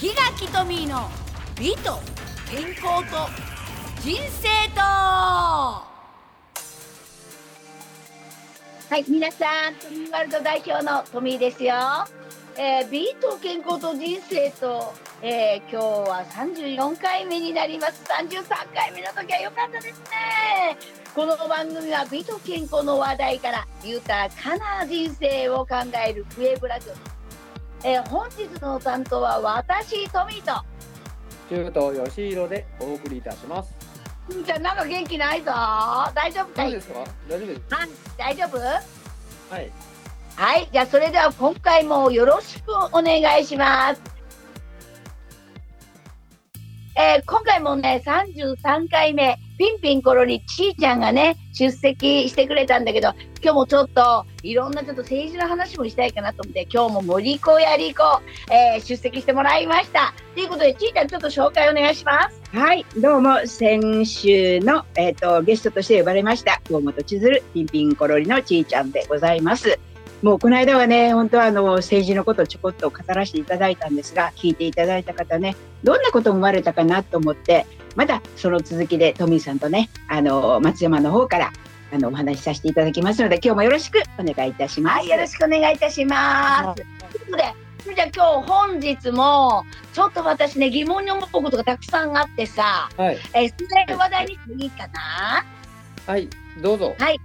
檜垣トミーの美と健康と人生と。はい皆さんトミーワールド代表のトミーですよ、えー、美と健康と人生と、えー、今日は34回目になります。33回目の時は良かったですね。この番組は美と健康の話題から豊かな人生を考えるウェブラジオですえー、本日の担当は私、トミーと。中東吉弘でお送りいたします。じゃなんか元気ないぞ。大丈夫かい？ですか？大丈夫です。はい、大丈夫？はい。はい、じゃあ、それでは、今回もよろしくお願いします。えー、今回もね、33回目。ピンピンコロリちーちゃんがね、出席してくれたんだけど、今日もちょっと、いろんなちょっと政治の話もしたいかなと思って、今日も森子やり子、えー、出席してもらいました。ということで、ちーちゃんちょっと紹介お願いします。はい、どうも、先週の、えっ、ー、と、ゲストとして呼ばれました、河本千鶴、ピンピンコロリのちーちゃんでございます。もうこの間はね、本当はあの政治のことをちょこっと語らせていただいたんですが、聞いていただいた方ね、どんなこと思われたかなと思って、またその続きでトミーさんとね、あの松山の方からあのお話しさせていただきますので、今日もよろしくお願いいたします。はい、よろしくお願いいたします。ということで、じゃあ今日本日もちょっと私ね疑問に思うことがたくさんあってさ、はい、えそれ話題にしていいかな？はいどうぞ。はい。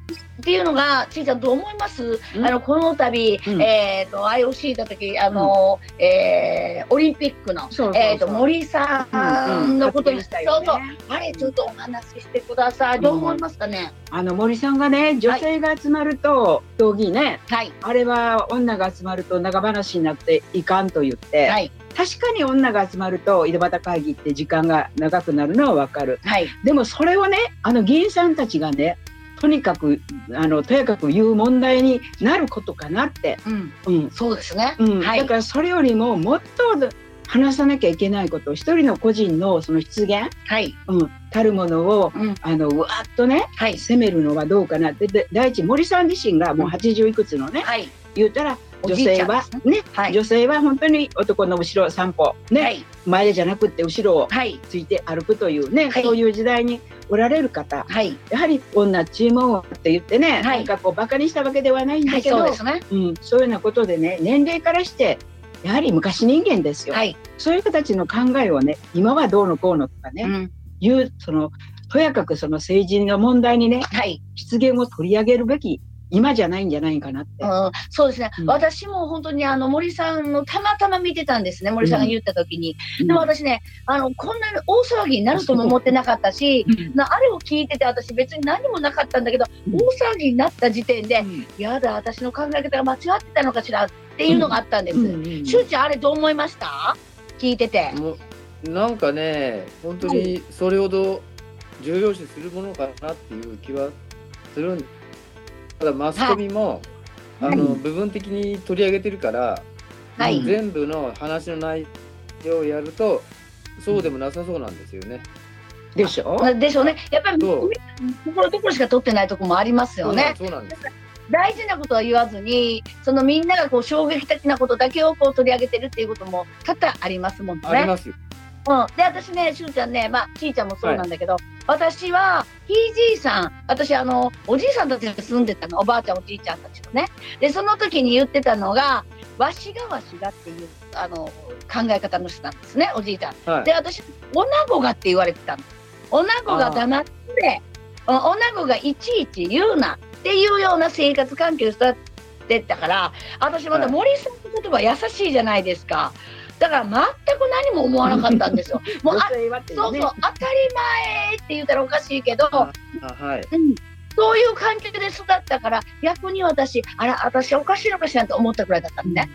っていうのが、ちいちゃんどう思います？あのこの度、うん、えっ、ー、と IOC だ時あの、うん、えー、オリンピックのえっ、と森さんのことに、うんうん、そうそう。あれちょっとお話ししてください。どう思いますかね？あの森さんがね女性が集まると、競技ね、はい、あれは女が集まると長話になっていかんと言って。はい。確かに女が集まると井戸端会議って時間が長くなるのはわかる、はい、でもそれをねあの議員さんたちがねとにかくあのとやかく言う問題になることかなって、うん。うん、そうですね、うん。はい、だからそれよりももっと話さなきゃいけないこと一人の個人のその出現、はい。うん、たるものを、うん、あのうわっとね、はい、責めるのはどうかなって。で第一森さん自身がもう80いくつのね、はい、言うたら女性はね、はい、女性は本当に男の後ろ3歩ね、はい、前じゃなくて後ろをついて歩くというね、はい、そういう時代におられる方、やはり女注文って言ってね、なんかこうバカにしたわけではないんだけど、そうね、うん、そういうようなことでね年齢からしてやはり昔人間ですよ、そういう人たちの考えをね今はどうのこうのとかね、うん、いうそのとやかくその政治の問題にね、はい、失言を取り上げるべき今じゃないんじゃないかなって。うん、そうですね、うん、私も本当にあの森さんのたまたま見てたんですね、森さんが言った時に。うん、でも私ね、あのこんなに大騒ぎになるとも思ってなかったし、あれを聞いてて、私、別に何もなかったんだけど、大騒ぎになった時点で、やだ、私の考え方が間違ってたのかしらっていうのがあったんです。しゅうちゃん、あれ、どう思いました？聞いてて。なんかね、本当にそれほど重要視するものかなっていう気はするんですただマスコミも、はい、あの、部分的に取り上げてるから、はい、全部の話の内容をやるとそうでもなさそうなんですよね。でしょ？でしょうね。やっぱりところどころしか取ってないところもありますよね。そうなんです。大事なことは言わずに、そのみんながこう衝撃的なことだけをこう取り上げてるっていうことも多々ありますもんね。ありますよ。うん、で私ねしゅうちゃんねまあちいちゃんもそうなんだけど、はい、私はひいじいさん私あのおじいさんたちが住んでたのおばあちゃんおじいちゃんたちとねでその時に言ってたのがわしがわしがっていうあの考え方の人なんですねおじいちゃん。はい、で私おなごがって言われてたの。おなごが黙っておなごがいちいち言うなっていうような生活環境を育ってったから私また森さんの言葉優しいじゃないですか。だから全く何も思わなかったんですよ。もうあ、ね、そうそう当たり前って言ったらおかしいけど、はい、うん、そういう環境で育ったから逆に私あら私おかしいのかしらと思ったくらいだったんね。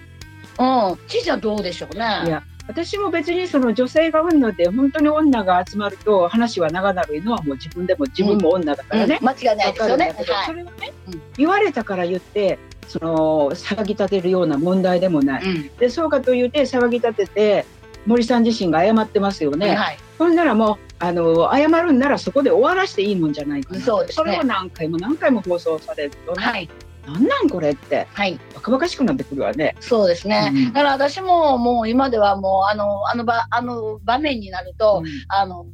うん、ちいちゃんどうでしょうね。私も別にその女性が女で本当に女が集まると話は長なるのはもう自分でも自分も女だからね、うんうん、間違いないですよね。それはね、うん、言われたから言ってその騒ぎ立てるような問題でもない、うん、でそうかというて騒ぎ立てて森さん自身が謝ってますよね。はい、ほんならもうあの謝るんならそこで終わらしていいもんじゃないかな。そうです、ね、それを何回も何回も放送されるとね、はい、なんなんこれって、はい、バカバカしくなってくるわね。そうですね。うん、だから私ももう今ではもうあのあの場あの場面になると、うん、あの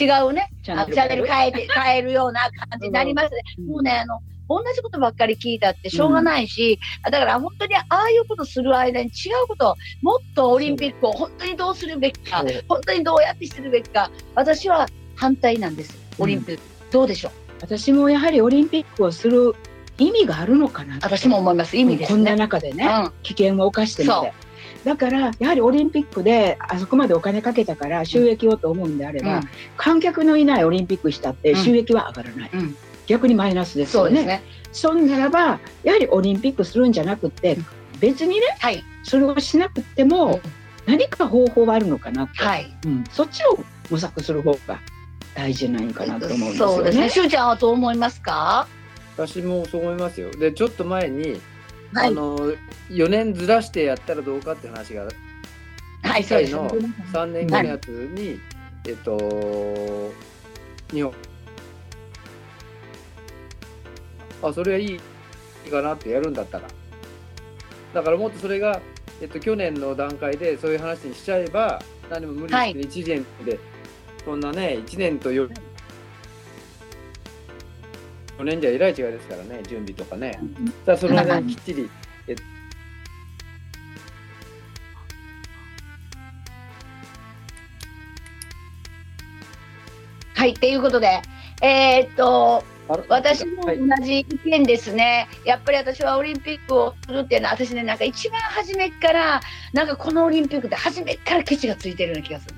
違うね。チャンネル変えて変えるような感じになりますね。うん、もうねあの同じことばっかり聞いたってしょうがないし、うん、だから本当にああいうことする間に違うこともっとオリンピックを本当にどうするべきか本当にどうやってするべきか私は反対なんです。オリンピック、うん、どうでしょう？私もやはりオリンピックをする意味があるのかな私も思います。意味です、ね、こんな中でね、うん、危険を冒してみて。だからやはりオリンピックであそこまでお金かけたから収益をと思うんであれば、うん、観客のいないオリンピックしたって収益は上がらない、うん、逆にマイナスですよね。ねそんならばやはりオリンピックするんじゃなくて別にね、はい、それをしなくても何か方法はあるのかなって、はいうん、そっちを模索する方が大事ないかなと思うんですよね。そうですね。しゅうちゃんはどう思いますか？私もそう思いますよ。でちょっと前に、はい、あの4年ずらしてやったらどうかって話が、はい、そうですの3年後のやつに、はい、えっと日本あそれはいいかなってやるんだったら。だからもっとそれが、えっと、去年の段階でそういう話にしちゃえば何も無理して1年でそんなね、1年と 4, 4年じゃえらい違いですからね、準備とかね。さあ、その間にきっちり、えはい、ということで、えー、っと、私も同じ意見ですね、はい、やっぱり私はオリンピックをするっていうのは、私ね、なんか一番初めから、なんかこのオリンピックって初めからケチがついてるような気がする。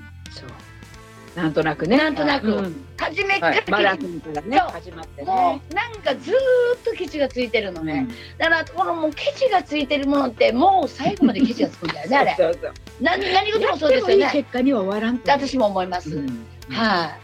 なんとなくね。なんとなく、うん、初めから、はい、マね始まってね。もうなんかずっとケチがついてるのね。うん、だからこのもうケチがついてるものってもう最後までケチがつくんだよね あれ。そうそう何何事もそうですよね。結果には終わらん私も思います。うん、はい、あ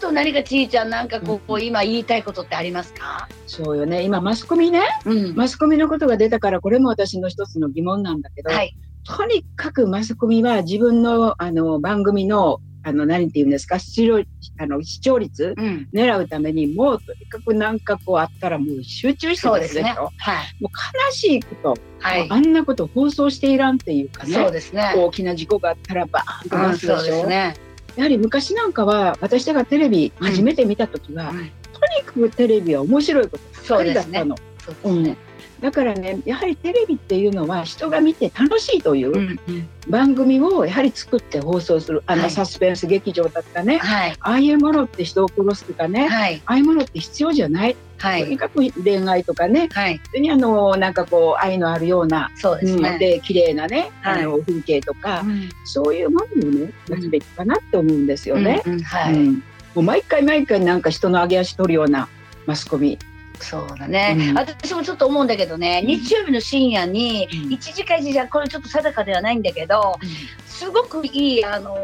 と何かちいちゃんなんかこう、うん、今言いたいことってありますか？そうよね。今マスコミね、うん、マスコミのことが出たからこれも私の一つの疑問なんだけど、はい、とにかくマスコミは自分のあの番組のあの、何て言うんですか、視聴あの視聴率、狙うために、もうとにかくなんかこうあったらもう集中してるでしょ。ね、はい、もう悲しいこと、はい、あんなこと放送していらんっていうかね、そうですね。大きな事故があったらバーンと出すでしょ。うね、やはり昔なんかは私がテレビ初めて見た時は、うん、とにかくテレビは面白いことばっかりだったの。そうですね。うんだからねやはりテレビっていうのは人が見て楽しいという番組をやはり作って放送するあのサスペンス劇場だったね、はい、ああいうものって人を殺すとかね、はい、ああいうものって必要じゃない、はい、とにかく恋愛とかね、はい、にあのなんかこう愛のあるようなそうですね、うん、で綺麗なね、あの風景とか、うん、そういうものをね出すべきかなって思うんですよね。うん、はい、もう毎回毎回なんか人の上げ足取るようなマスコミそうだね、うん、私もちょっと思うんだけどね、日曜日の深夜に1時間1時間これちょっと定かではないんだけど、すごくいい、あの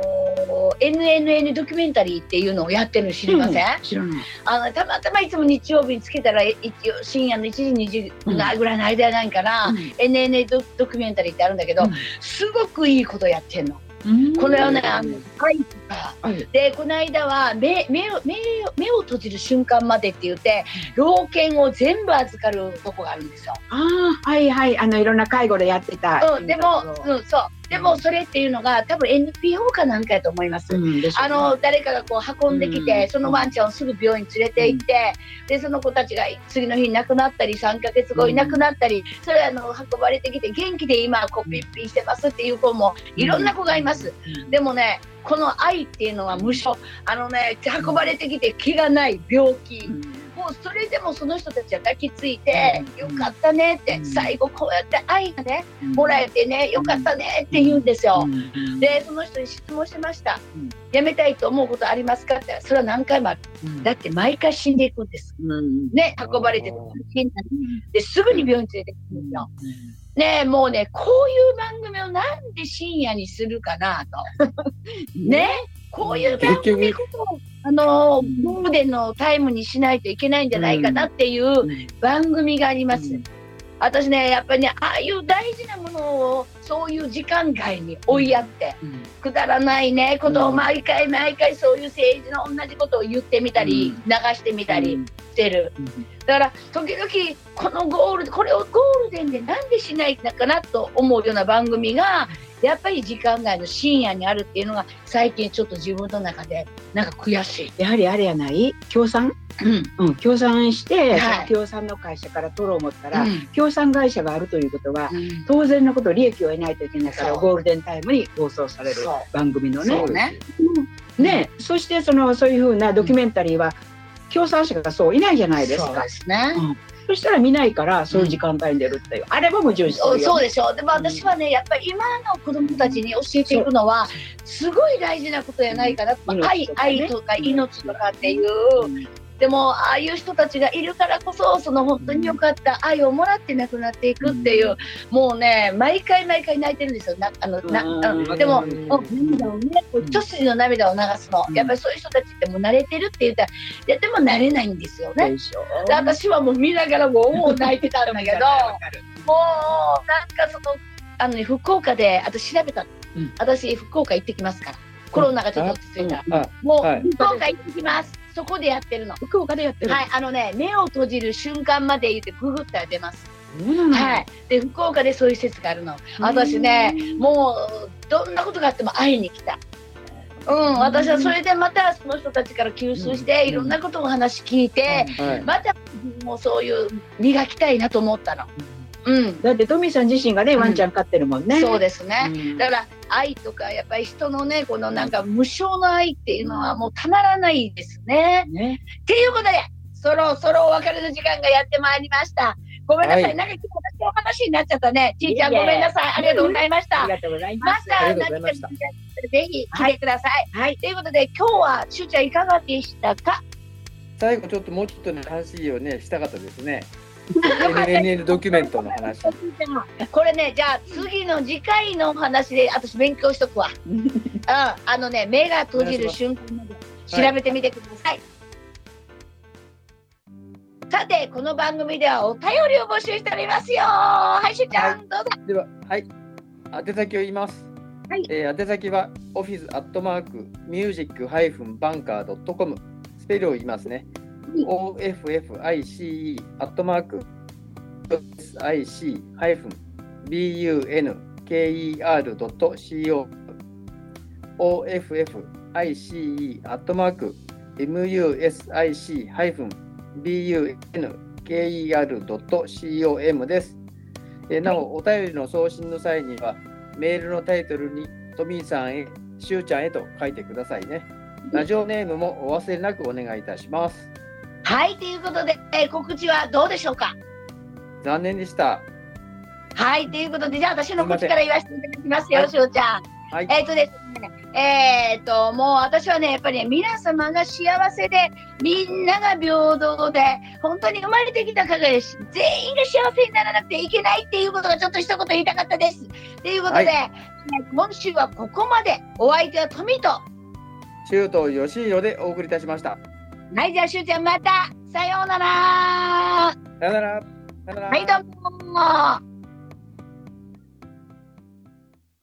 ー、NNN ドキュメンタリーっていうのをやってるの知りません、知らない。あのたまたまいつも日曜日につけたら深夜の1時2時ぐらいの間やないかな、うん、NNN ドドキュメンタリーってあるんだけど、すごくいいことやってんの。これはね、あの、はいで、この間は目、目を、目を、目を閉じる瞬間までって言って、老犬を全部預かるとこがあるんですよ。ああ、はいはい、あの、いろんな介護でやってた。うん、でも、うん、そう。でもそれっていうのが多分 NPO かなんかやと思います。うん、あの誰かがこう運んできて、うん、そのワンちゃんをすぐ病院に連れて行って、うん、でその子たちが次の日に亡くなったり3か月後いなくなったり、それあの運ばれてきて元気で今こうピッピンしてますっていう子もいろんな子がいます。でもねこの愛っていうのは無償あのね運ばれてきて気がない病気。もうそれでもその人たちは抱きついて、よかったねって、最後こうやって愛がね、もらえてね、よかったねって言うんですよ。で、その人に質問しました。辞めたいと思うことありますか？ってそれは何回もある。だって毎回死んでいくんです。ね、運ばれてですぐに病院連れてくるんですよ。ねもうね、こういう番組をなんで深夜にするかなと。ねこういう番組こそ、あの、ゴールデンのタイムにしないといけないんじゃないかなっていう番組があります。私ねやっぱりねああいう大事なものをそういう時間外に追いやって、うん、くだらないねことを毎回毎回そういう政治の同じことを言ってみたり、流してみたりしてる、だから時々このゴールこれをゴールデンでなんでしないのかなと思うような番組がやっぱり時間外の深夜にあるっていうのが最近ちょっと自分の中でなんか悔しい。やはりあれやない？協賛？うん、うん、協賛して、はい、協賛の会社から取ろう思ったら、うん、協賛会社があるということは、うん、当然のこと利益を得ないといけないからゴールデンタイムに放送される番組のね。ね。ね、そしてそのそういうふうなドキュメンタリーは、協賛者がそういないじゃないですか。そうですね、そしたら見ないからそういう時間帯に出るっていう、あれも矛盾してる、ね、そうでしょ。うでも私はねやっぱり今の子供たちに教えていくのはすごい大事なことやないかな、うん、愛愛とか命とかっていう、でもああいう人たちがいるからこそその本当に良かった愛をもらって亡くなっていくっていう、もうね毎回毎回泣いてるんですよ。なあのなでも涙をね一筋の涙を流すの、やっぱりそういう人たちってもう慣れてるって言ったらいやでも慣れないんですよね。で私はもう見ながらもう泣いてたんだけどもうなんかそのあの、ね、福岡であと調べた、うん、私福岡行ってきますから。コロナがちょっと落ち着いた。ら、もう福岡行ってきます。そこでやってるの。福岡でやってる。はい、あのね、目を閉じる瞬間まで言ってググったら出ます。はい。で、福岡でそういう施設があるの。私ね、もうどんなことがあっても会いに来た。うん、私はそれでまたその人たちから吸収して、いろんなことを話聞いて、またもうそういう磨きたいなと思ったの。うん、だってトミーさん自身がね、ワンちゃん飼ってるもんね。そうですね、だから愛とかやっぱり人のねこのなんか無償の愛っていうのはもうたまらないですね。ねっていうことでそろそろお別れの時間がやってまいりました。ごめんなさい、はい、なんか今日私の話になっちゃったね。ちいちゃんごめんなさい。ありがとうございました。ありがとうございました。また何かぜひ来てください。はい。ということで今日はしゅうちゃんいかがでしたか？最後ちょっともうちょっとね話をねしたかったですね。NNN ドキュメントの話。これね、じゃあ次の次回の話で私勉強しとくわ。うん、あのね、目が閉じる瞬間まで調べてみてください。はい、さて、この番組ではお便りを募集しておりますよ。はい、しゅちゃん、はい、どうぞ。では、はい、宛先を言います。はい、えー、宛先はオフィスアットマークミュージックハイフンバンカードットコムスペルを言いますね。Office アットマーク sic-bun-ker.co office アットマーク music-bun-ker.com です。えなお、お便りの送信の際には、メールのタイトルにトミーさんへ、しゅうちゃんへと書いてくださいね。ラジオネームもお忘れなくお願いいたします。はい、ということで、えー、告知はどうでしょうか？残念でした。はい、ということで、じゃあ私の口から言わせていただきます。よ、しおちゃん。はい、えっ、ー、とですね、えっ、ー、と、もう私はね、やっぱり、ね、皆様が幸せで、みんなが平等で、本当に生まれてきた限り、全員が幸せにならなくていけないっていうことがちょっと一言言いたかったです。ということで、はい、今週はここまで、お相手は富と、周東義弘でお送りいたしました。はい、じゃあ、しゅうちゃん、また、さようなら。さようなら。さようなら。はい、どうも